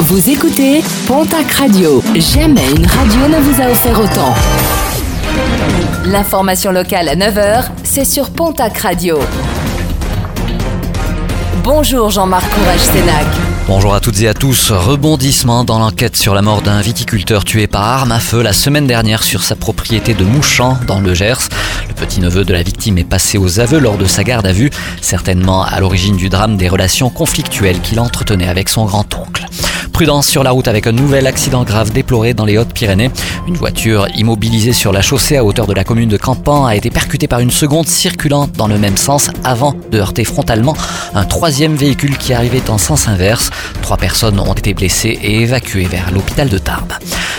Vous écoutez Pontac Radio. Jamais une radio ne vous a offert autant. L'information locale à 9h, c'est sur Pontac Radio. Bonjour Jean-Marc Courage-Sénac. Bonjour à toutes et à tous. Rebondissement dans l'enquête sur la mort d'un viticulteur tué par arme à feu la semaine dernière sur sa propriété de Mouchamp dans le Gers. Le petit-neveu de la victime est passé aux aveux lors de sa garde à vue, certainement à l'origine du drame des relations conflictuelles qu'il entretenait avec son grand-oncle. Prudence sur la route avec un nouvel accident grave déploré dans les Hautes-Pyrénées. Une voiture immobilisée sur la chaussée à hauteur de la commune de Campan a été percutée par une seconde circulant dans le même sens avant de heurter frontalement un troisième véhicule qui arrivait en sens inverse. Trois personnes ont été blessées et évacuées vers l'hôpital de Tarbes.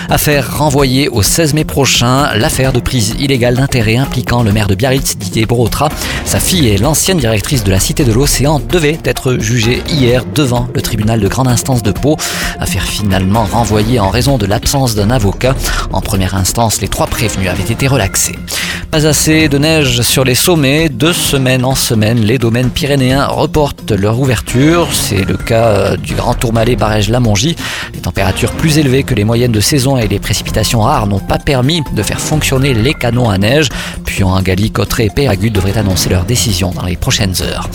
Affaire renvoyée au 16 mai prochain, l'affaire de prise illégale d'intérêt impliquant le maire de Biarritz, Didier Brotra. Sa fille et l'ancienne directrice de la Cité de l'Océan devaient être jugées hier devant le tribunal de grande instance de Pau. Affaire finalement renvoyée en raison de l'absence d'un avocat. En première instance, les trois prévenus avaient été relaxés. Pas assez de neige sur les sommets. De semaine en semaine, les domaines pyrénéens reportent leur ouverture. C'est le cas du Grand Tourmalet barège lamongie Les températures plus élevées que les moyennes de saison et les précipitations rares n'ont pas permis de faire fonctionner les canons à neige. Puis en Galie, Cotteret et Péragude devraient annoncer leur décision dans les prochaines heures.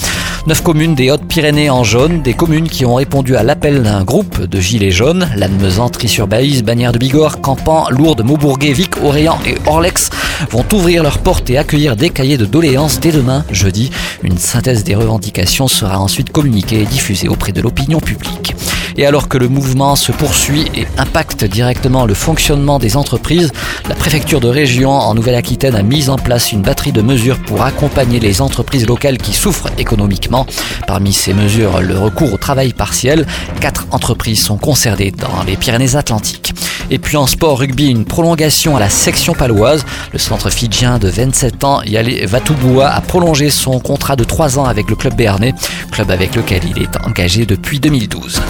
Neuf communes des Hautes-Pyrénées en jaune, des communes qui ont répondu à l'appel d'un groupe de gilets jaunes. Lannemezan, Tri-sur-Baïse, Bagnères de Bigorre, Campan, Lourdes, Maubourguet, Vic, Orléans et Orlex vont ouvrir leurs portes et accueillir des cahiers de doléances dès demain, jeudi. Une synthèse des revendications sera ensuite communiquée et diffusée auprès de l'opinion publique. Et alors que le mouvement se poursuit et impacte directement le fonctionnement des entreprises, la préfecture de région en Nouvelle-Aquitaine a mis en place une batterie de mesures pour accompagner les entreprises locales qui souffrent économiquement. Parmi ces mesures, le recours au travail partiel. Quatre entreprises sont concernées dans les Pyrénées-Atlantiques. Et puis en sport rugby, une prolongation à la section paloise. Le centre fidjien de 27 ans, Yale Vatouboua, a prolongé son contrat de 3 ans avec le club béarnais, club avec lequel il est engagé depuis 2012.